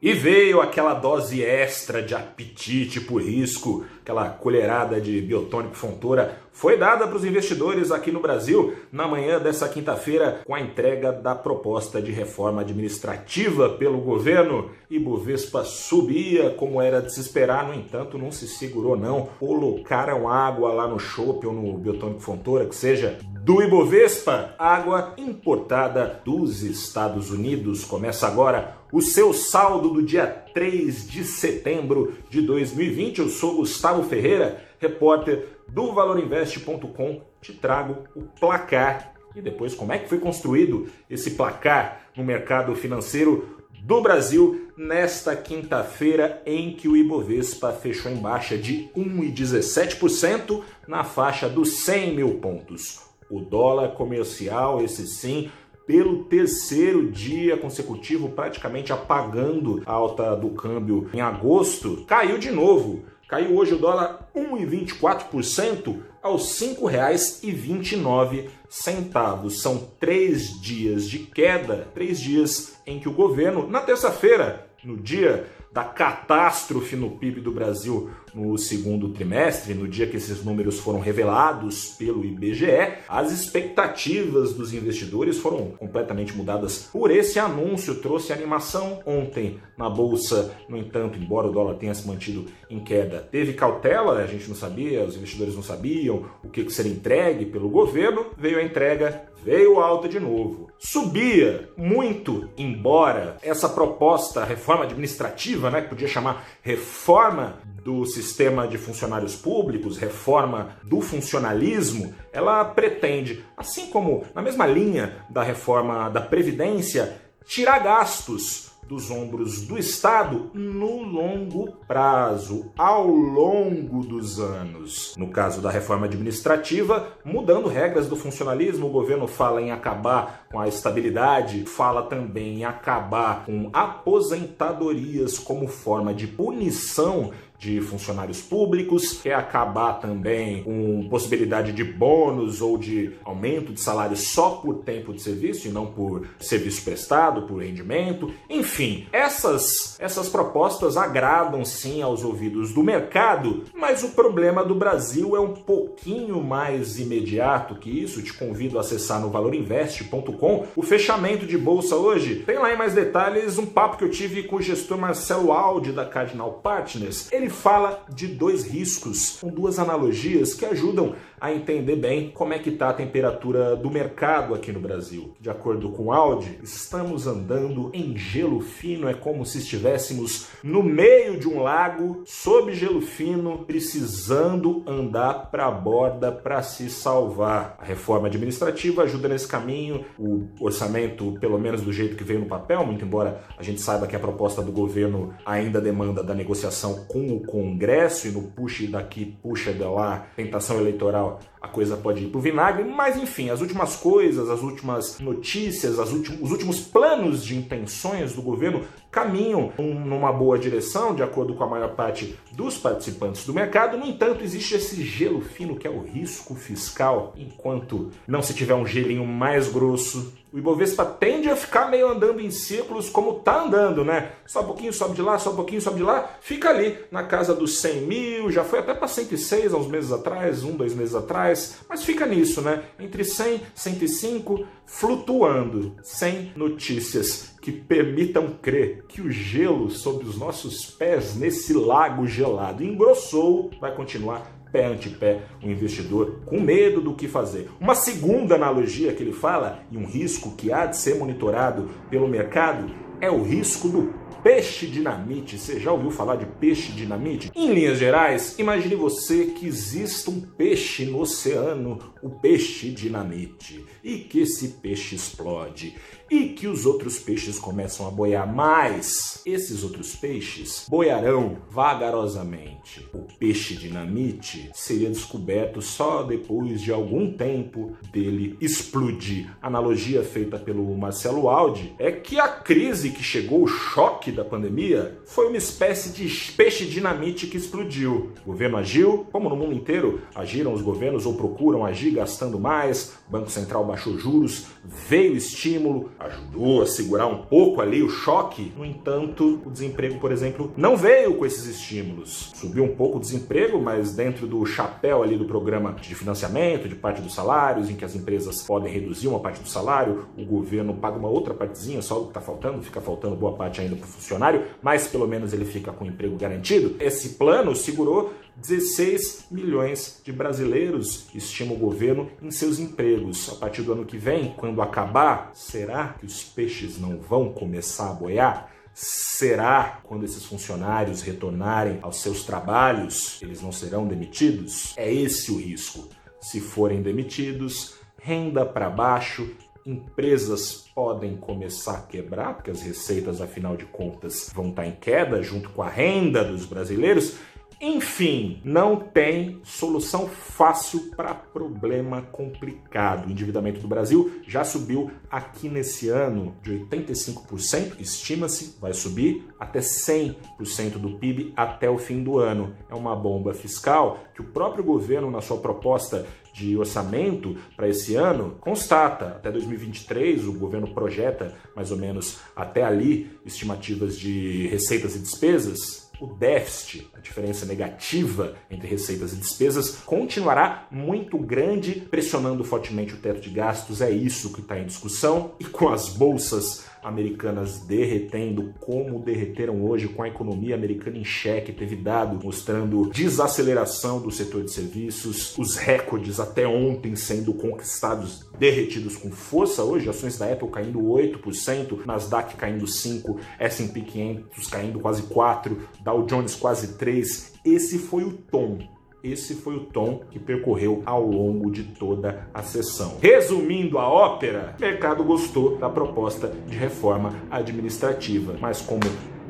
E veio aquela dose extra de apetite por risco, aquela colherada de biotônico fontora, foi dada para os investidores aqui no Brasil na manhã dessa quinta-feira com a entrega da proposta de reforma administrativa pelo governo. E Bovespa subia como era de se esperar, no entanto, não se segurou não. Colocaram água lá no chopp ou no biotônico fontora, que seja do Ibovespa, água importada dos Estados Unidos. Começa agora o seu saldo do dia 3 de setembro de 2020. Eu sou Gustavo Ferreira, repórter do valorinvest.com. Te trago o placar e depois como é que foi construído esse placar no mercado financeiro do Brasil nesta quinta-feira em que o Ibovespa fechou em baixa de 1,17% na faixa dos 100 mil pontos. O dólar comercial, esse sim, pelo terceiro dia consecutivo, praticamente apagando a alta do câmbio em agosto, caiu de novo. Caiu hoje o dólar 1,24% aos R$ 5,29. São três dias de queda, três dias em que o governo, na terça-feira, no dia da catástrofe no PIB do Brasil no segundo trimestre, no dia que esses números foram revelados pelo IBGE, as expectativas dos investidores foram completamente mudadas por esse anúncio. Trouxe animação ontem na bolsa, no entanto, embora o dólar tenha se mantido em queda, teve cautela, a gente não sabia, os investidores não sabiam o que seria entregue pelo governo, veio a entrega, veio alta de novo. Subia muito, embora essa proposta, reforma administrativa, né, que podia chamar reforma do sistema de funcionários públicos, reforma do funcionalismo, ela pretende, assim como na mesma linha da reforma da Previdência, tirar gastos dos ombros do Estado no longo prazo, ao longo dos anos. No caso da reforma administrativa, mudando regras do funcionalismo, o governo fala em acabar com a estabilidade, fala também em acabar com aposentadorias como forma de punição de funcionários públicos, quer acabar também com possibilidade de bônus ou de aumento de salário só por tempo de serviço e não por serviço prestado, por rendimento. Enfim, essas, essas propostas agradam sim aos ouvidos do mercado, mas o problema do Brasil é um pouquinho mais imediato que isso. Te convido a acessar no valorinvest.com o fechamento de bolsa hoje. Tem lá em mais detalhes um papo que eu tive com o gestor Marcelo Aldi da Cardinal Partners. Ele ele fala de dois riscos, com duas analogias que ajudam a entender bem como é que está a temperatura do mercado aqui no Brasil. De acordo com Audi, estamos andando em gelo fino, é como se estivéssemos no meio de um lago, sob gelo fino, precisando andar para a borda para se salvar. A reforma administrativa ajuda nesse caminho, o orçamento, pelo menos do jeito que veio no papel, muito embora a gente saiba que a proposta do governo ainda demanda da negociação com o Congresso e no puxa daqui, puxa de lá, tentação eleitoral a coisa pode ir pro vinagre, mas enfim, as últimas coisas, as últimas notícias, as últimos, os últimos planos de intenções do governo caminham numa boa direção, de acordo com a maior parte dos participantes do mercado. No entanto, existe esse gelo fino que é o risco fiscal. Enquanto não se tiver um gelinho mais grosso, o Ibovespa tende a ficar meio andando em círculos como tá andando, né? Só um pouquinho sobe de lá, só um pouquinho sobe de lá, fica ali na casa dos 100 mil, já foi até para 106 há uns meses atrás, um, dois meses atrás, mas fica nisso, né? Entre 100 e 105, flutuando, sem notícias que permitam crer que o gelo sob os nossos pés nesse lago gelado engrossou, vai continuar pé ante pé o investidor com medo do que fazer. Uma segunda analogia que ele fala e um risco que há de ser monitorado pelo mercado é o risco do peixe dinamite. Você já ouviu falar de peixe dinamite? Em linhas gerais, imagine você que exista um peixe no oceano, o peixe dinamite, e que esse peixe explode e que os outros peixes começam a boiar mais. Esses outros peixes boiarão vagarosamente. O peixe dinamite seria descoberto só depois de algum tempo dele explodir. Analogia feita pelo Marcelo Aldi é que a crise que chegou, o choque da pandemia, foi uma espécie de peixe dinamite que explodiu. O governo agiu, como no mundo inteiro agiram os governos ou procuram agir gastando mais, o Banco Central baixou juros, veio estímulo, ajudou a segurar um pouco ali o choque. No entanto, o desemprego, por exemplo, não veio com esses estímulos. Subiu um pouco o desemprego, mas dentro do chapéu ali do programa de financiamento, de parte dos salários, em que as empresas podem reduzir uma parte do salário, o governo paga uma outra partezinha, só o que está faltando, fica faltando boa parte ainda para o funcionário, mas pelo menos ele fica com emprego garantido. Esse plano segurou 16 milhões de brasileiros, estima o governo, em seus empregos. A partir do ano que vem, quando acabar, será que os peixes não vão começar a boiar? Será quando esses funcionários retornarem aos seus trabalhos, eles não serão demitidos? É esse o risco. Se forem demitidos, renda para baixo, empresas podem começar a quebrar, porque as receitas, afinal de contas, vão estar em queda junto com a renda dos brasileiros, enfim, não tem solução fácil para problema complicado. O endividamento do Brasil já subiu aqui nesse ano de 85%, estima-se, vai subir até 100% do PIB até o fim do ano. É uma bomba fiscal que o próprio governo, na sua proposta de orçamento para esse ano, constata, até 2023 o governo projeta mais ou menos até ali estimativas de receitas e despesas o déficit, a diferença negativa entre receitas e despesas, continuará muito grande, pressionando fortemente o teto de gastos. É isso que está em discussão. E com as bolsas americanas derretendo, como derreteram hoje com a economia americana em xeque, teve dado mostrando desaceleração do setor de serviços, os recordes até ontem sendo conquistados derretidos com força hoje, ações da Apple caindo 8%, Nasdaq caindo 5%, S&P 500 caindo quase 4%, Dow Jones quase 3%. Esse foi o tom esse foi o tom que percorreu ao longo de toda a sessão. Resumindo a ópera, o mercado gostou da proposta de reforma administrativa, mas como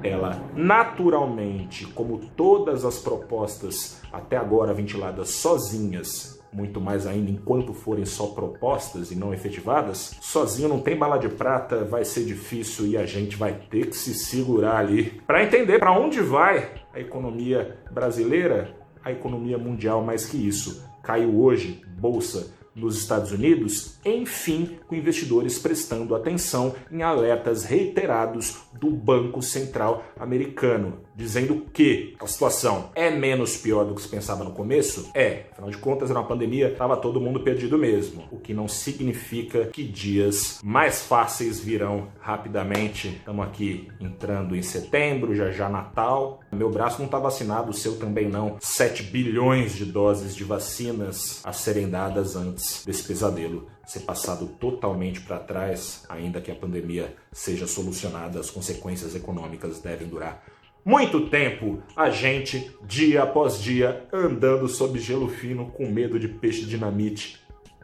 ela naturalmente, como todas as propostas até agora ventiladas sozinhas, muito mais ainda enquanto forem só propostas e não efetivadas, sozinho não tem bala de prata, vai ser difícil e a gente vai ter que se segurar ali para entender para onde vai a economia brasileira a economia mundial mais que isso. Caiu hoje, bolsa nos Estados Unidos, enfim, com investidores prestando atenção em alertas reiterados do Banco Central americano, dizendo que a situação é menos pior do que se pensava no começo? É, afinal de contas era uma pandemia, estava todo mundo perdido mesmo, o que não significa que dias mais fáceis virão rapidamente. Estamos aqui entrando em setembro, já já Natal. Meu braço não está vacinado, o seu também não. 7 bilhões de doses de vacinas a serem dadas antes desse pesadelo ser passado totalmente para trás, ainda que a pandemia seja solucionada, as consequências econômicas devem durar muito tempo. A gente, dia após dia, andando sob gelo fino, com medo de peixe dinamite.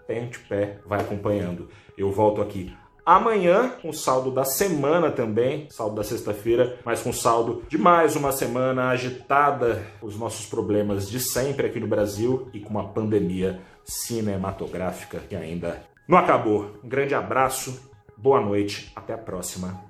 Pé ante pé, vai acompanhando. Eu volto aqui amanhã, com saldo da semana também, saldo da sexta-feira, mas com saldo de mais uma semana agitada, os nossos problemas de sempre aqui no Brasil e com uma pandemia cinematográfica que ainda não acabou. Um grande abraço, boa noite, até a próxima.